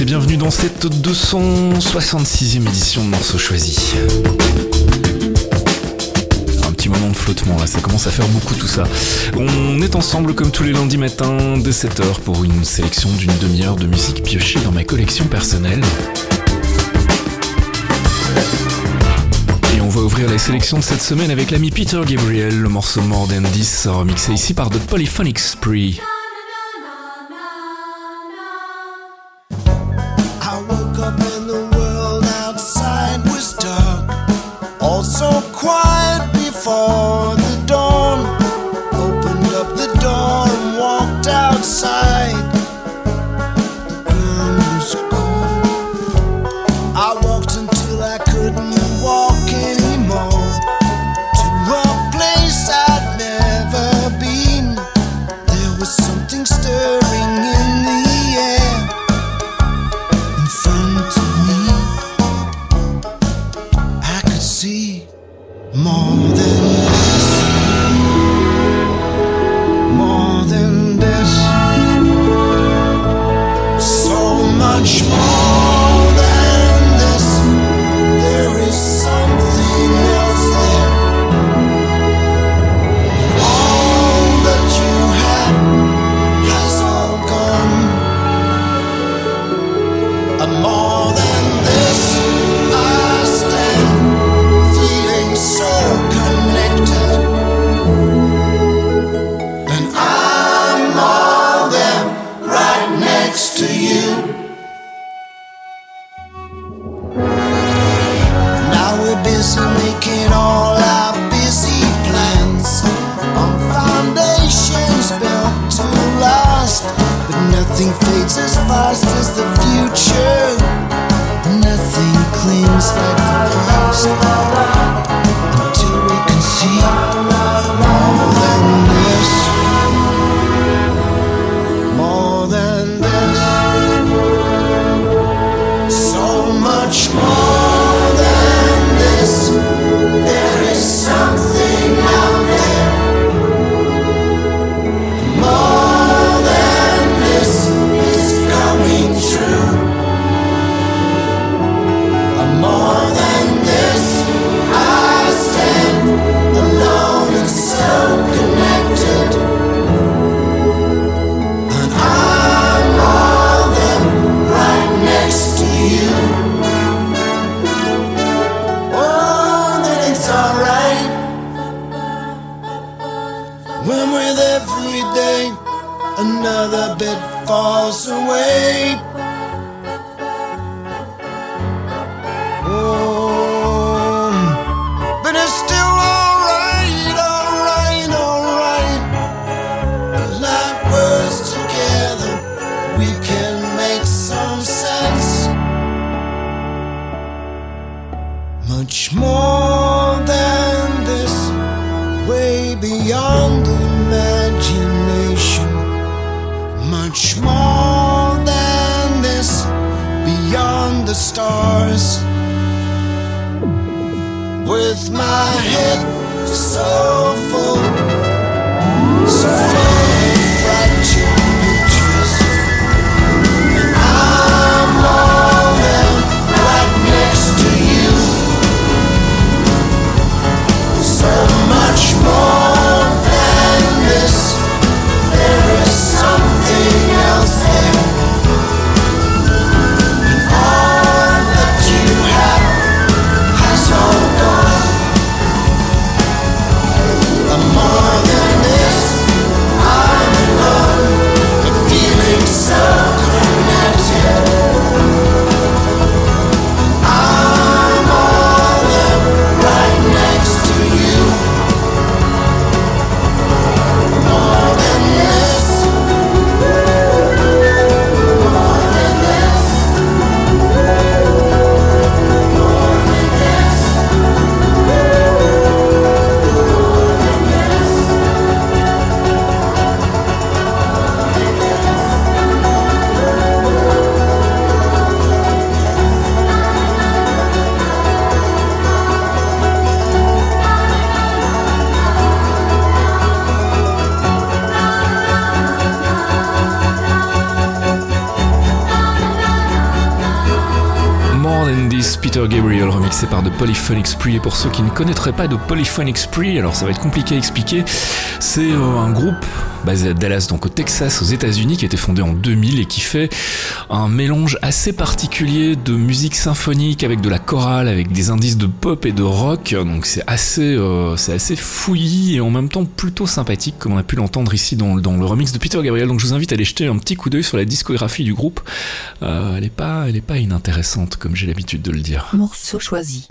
Et bienvenue dans cette 266e édition de Morceaux Choisis. Un petit moment de flottement là, ça commence à faire beaucoup tout ça. On est ensemble comme tous les lundis matins dès 7h pour une sélection d'une demi-heure de musique piochée dans ma collection personnelle. Et on va ouvrir la sélection de cette semaine avec l'ami Peter Gabriel, le morceau More Than remixé ici par The Polyphonic Spree. More Gabriel remixé par The Polyphonic Spree. Et pour ceux qui ne connaîtraient pas The Polyphonic Spree, alors ça va être compliqué à expliquer, c'est euh, un groupe basé à Dallas, donc au Texas, aux États-Unis, qui a été fondé en 2000 et qui fait un mélange assez particulier de musique symphonique avec de la chorale, avec des indices de pop et de rock. Donc c'est assez, euh, assez fouillis et en même temps plutôt sympathique, comme on a pu l'entendre ici dans, dans, le remix de Peter Gabriel. Donc je vous invite à aller jeter un petit coup d'œil sur la discographie du groupe. Euh, elle est pas, pas inintéressante, comme j'ai l'habitude de le dire. Morceau choisi.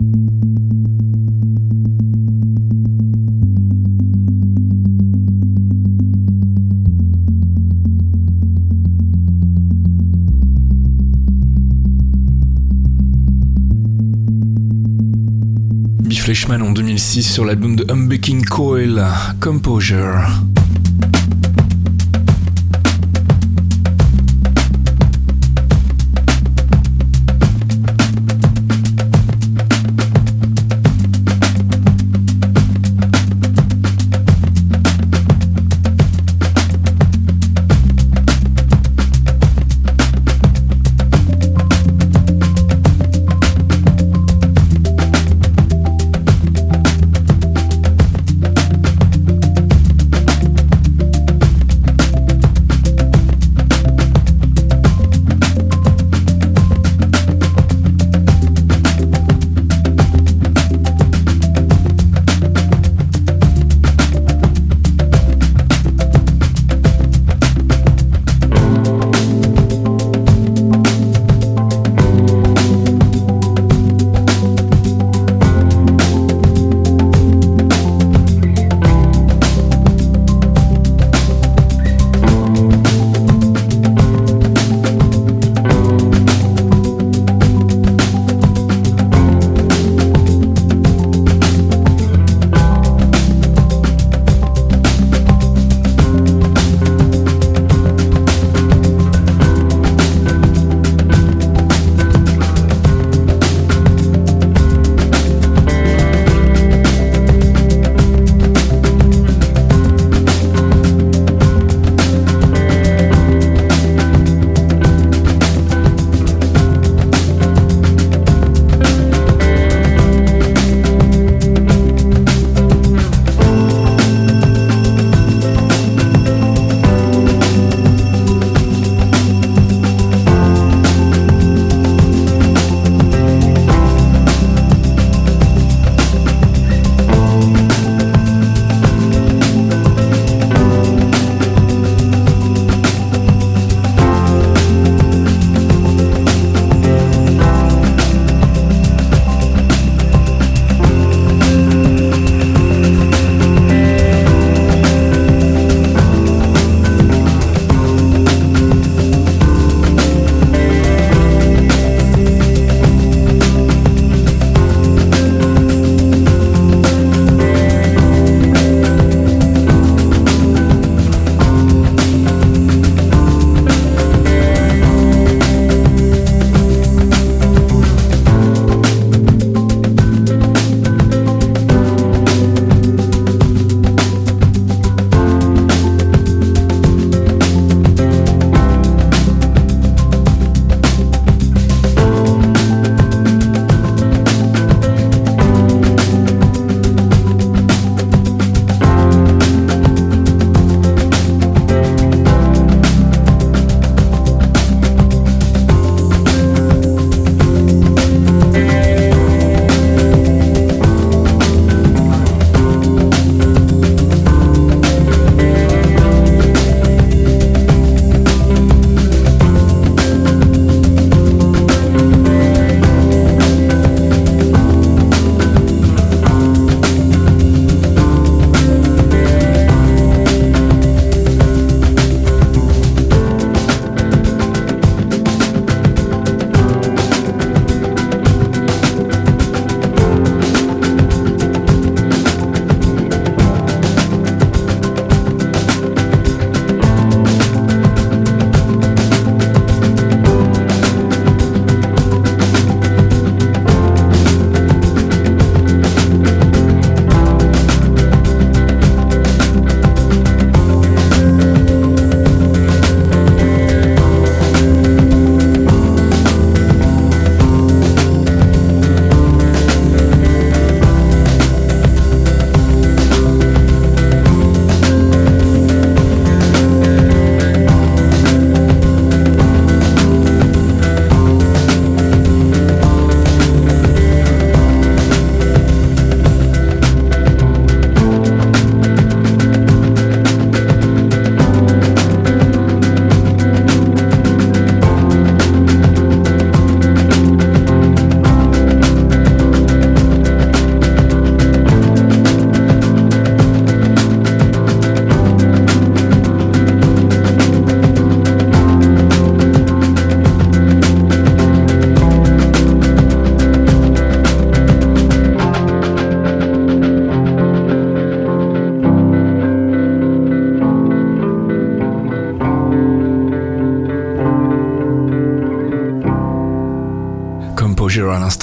En 2006 sur l'album de Humbucking Coil, Composure.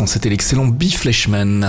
C'était l'excellent B. Fleshman.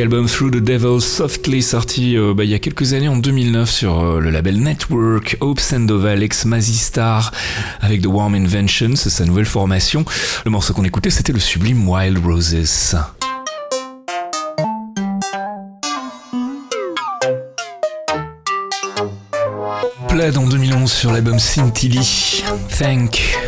Album Through the Devil Softly sorti euh, bah, il y a quelques années en 2009 sur euh, le label Network, Hope Sandoval ex Mazistar avec The Warm Invention, c'est sa nouvelle formation. Le morceau qu'on écoutait c'était le sublime Wild Roses. Plaid en 2011 sur l'album Scintilly. Thank.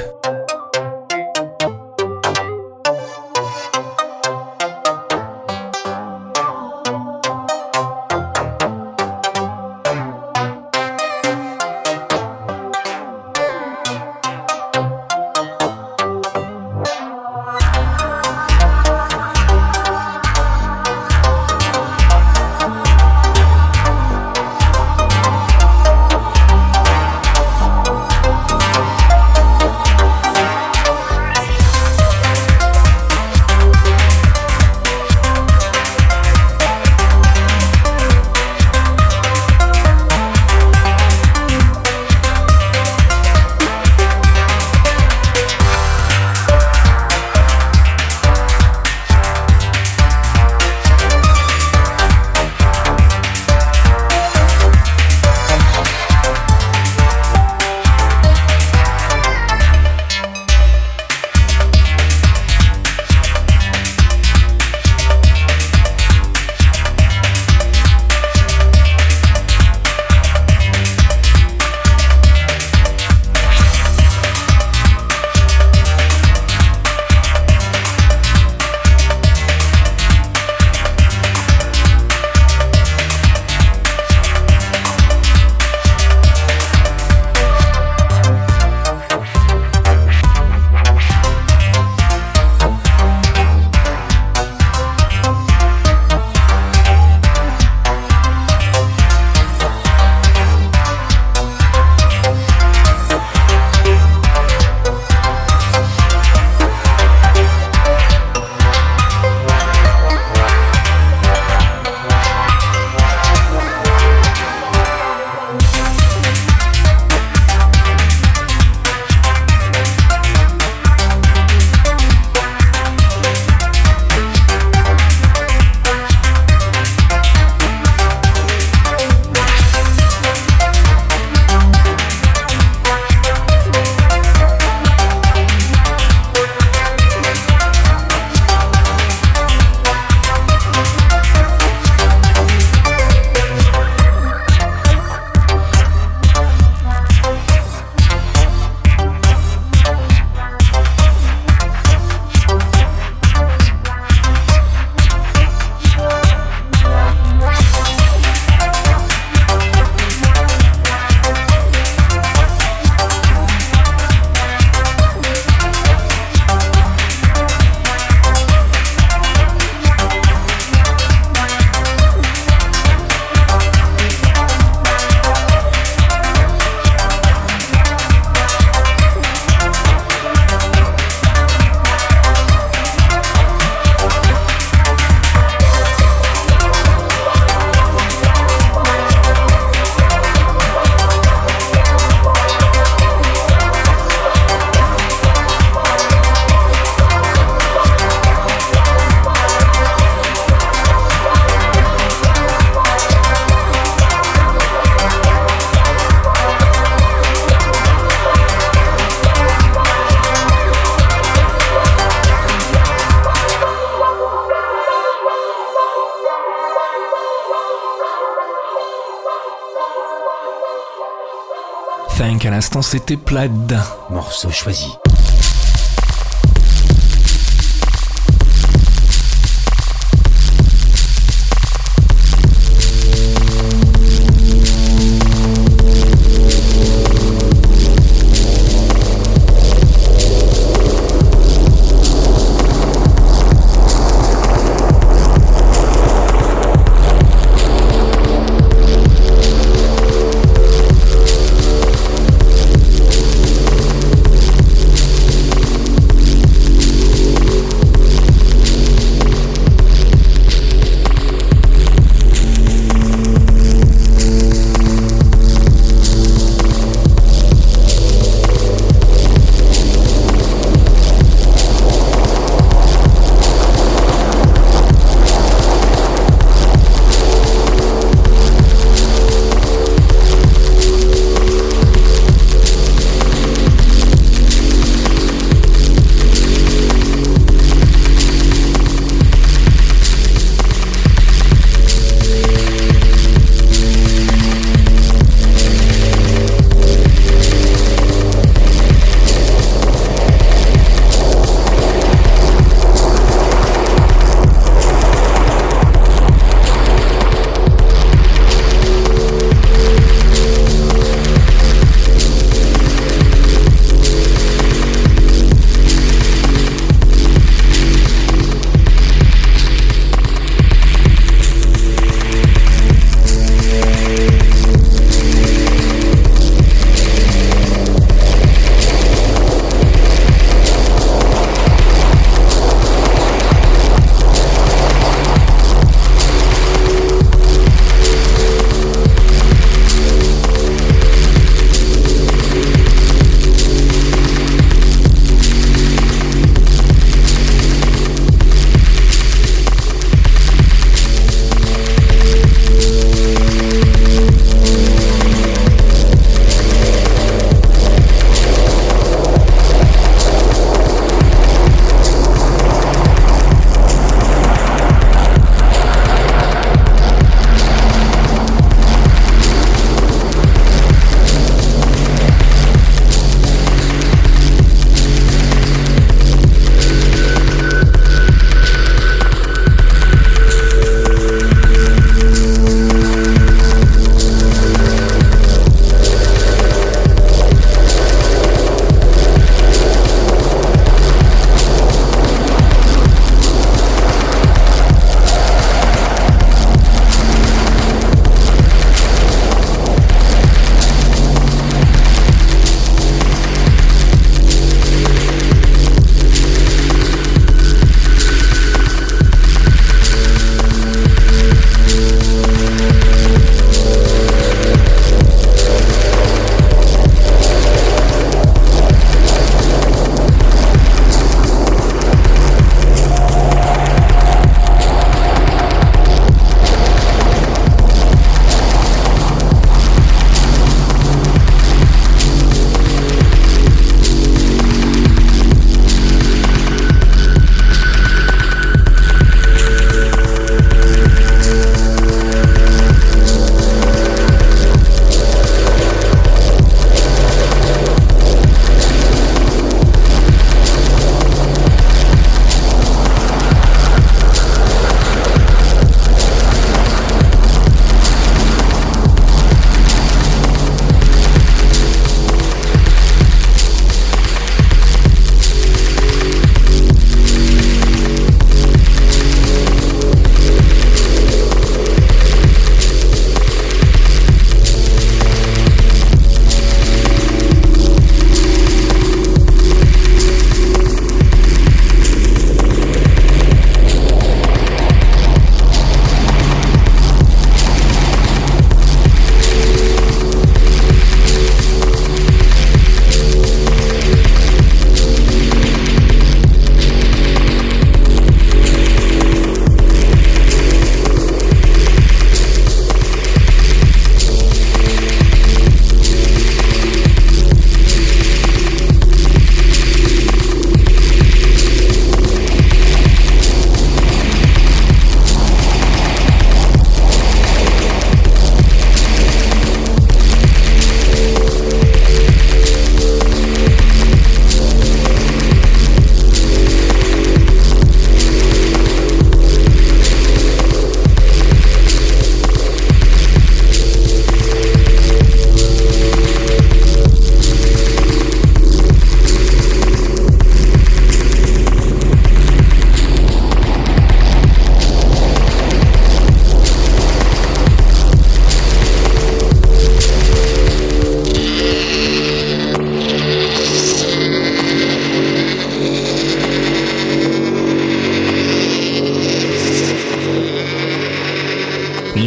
C'était Plaid. Morceau choisi.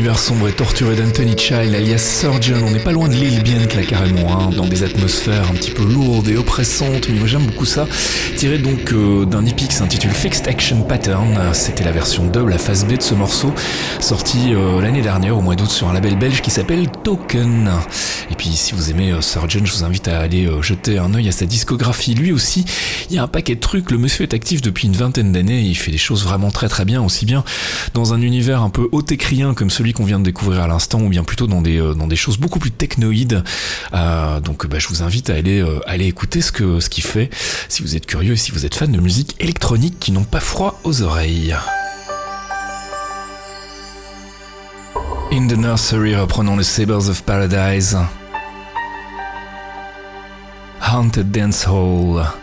L'univers sombre et torturé d'Anthony Child, alias Surgeon, on n'est pas loin de l'île bien là carrément, hein, dans des atmosphères un petit peu lourdes et oppressantes, mais moi j'aime beaucoup ça. Tiré donc euh, d'un EP qui s'intitule Fixed Action Pattern, c'était la version dub, la phase B de ce morceau, sorti euh, l'année dernière au mois d'août sur un label belge qui s'appelle Token. Et puis si vous aimez euh, Surgeon, je vous invite à aller jeter un œil à sa discographie. Lui aussi, il y a un paquet de trucs, le monsieur est actif depuis une vingtaine d'années, il fait des choses vraiment très très bien, aussi bien dans un univers un peu haut-écrien comme celui qu'on vient de découvrir à l'instant, ou bien plutôt dans des, euh, dans des choses beaucoup plus technoïdes. Euh, donc bah, je vous invite à aller, euh, écouter ce que ce qu'il fait, si vous êtes curieux et si vous êtes fan de musique électronique qui n'ont pas froid aux oreilles. In the Nursery, reprenons le Sabres of Paradise. Haunted Dance Hall.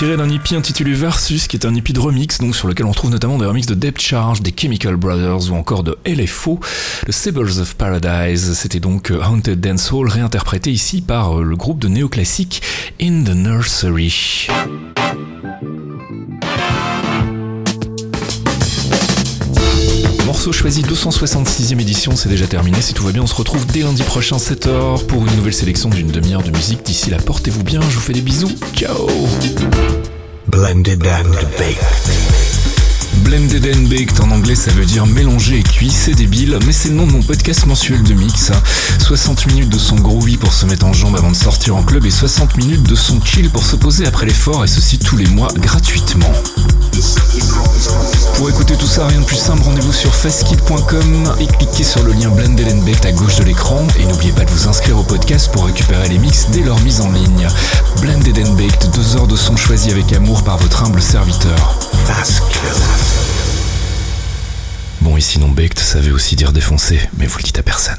Tiré d'un hippie intitulé Versus, qui est un hippie de remix, donc sur lequel on trouve notamment des remixes de Depth Charge, des Chemical Brothers ou encore de LFO. Le Sabres of Paradise, c'était donc euh, Haunted Dance Hall réinterprété ici par euh, le groupe de néoclassique In the Nursery. Morceau choisi 266e édition, c'est déjà terminé. Si tout va bien, on se retrouve dès lundi prochain 7h pour une nouvelle sélection d'une demi-heure de musique. D'ici là, portez-vous bien, je vous fais des bisous. Ciao Blended and Baked. Blended and Baked en anglais ça veut dire mélanger et cuit, c'est débile, mais c'est le nom de mon podcast mensuel de mix. 60 minutes de son groovy pour se mettre en jambe avant de sortir en club et 60 minutes de son chill pour se poser après l'effort et ceci tous les mois gratuitement. Tout ça, rien de plus simple, rendez-vous sur fastkill.com et cliquez sur le lien Baked à gauche de l'écran. Et n'oubliez pas de vous inscrire au podcast pour récupérer les mix dès leur mise en ligne. Baked, deux heures de son choisi avec amour par votre humble serviteur. Bon, et sinon Baked, ça veut aussi dire défoncer, mais vous le dites à personne.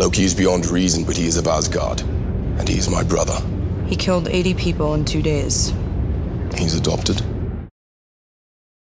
Loki is beyond reason, but he is of Asgard. And he is my brother. He killed 80 people in two days. He's adopted.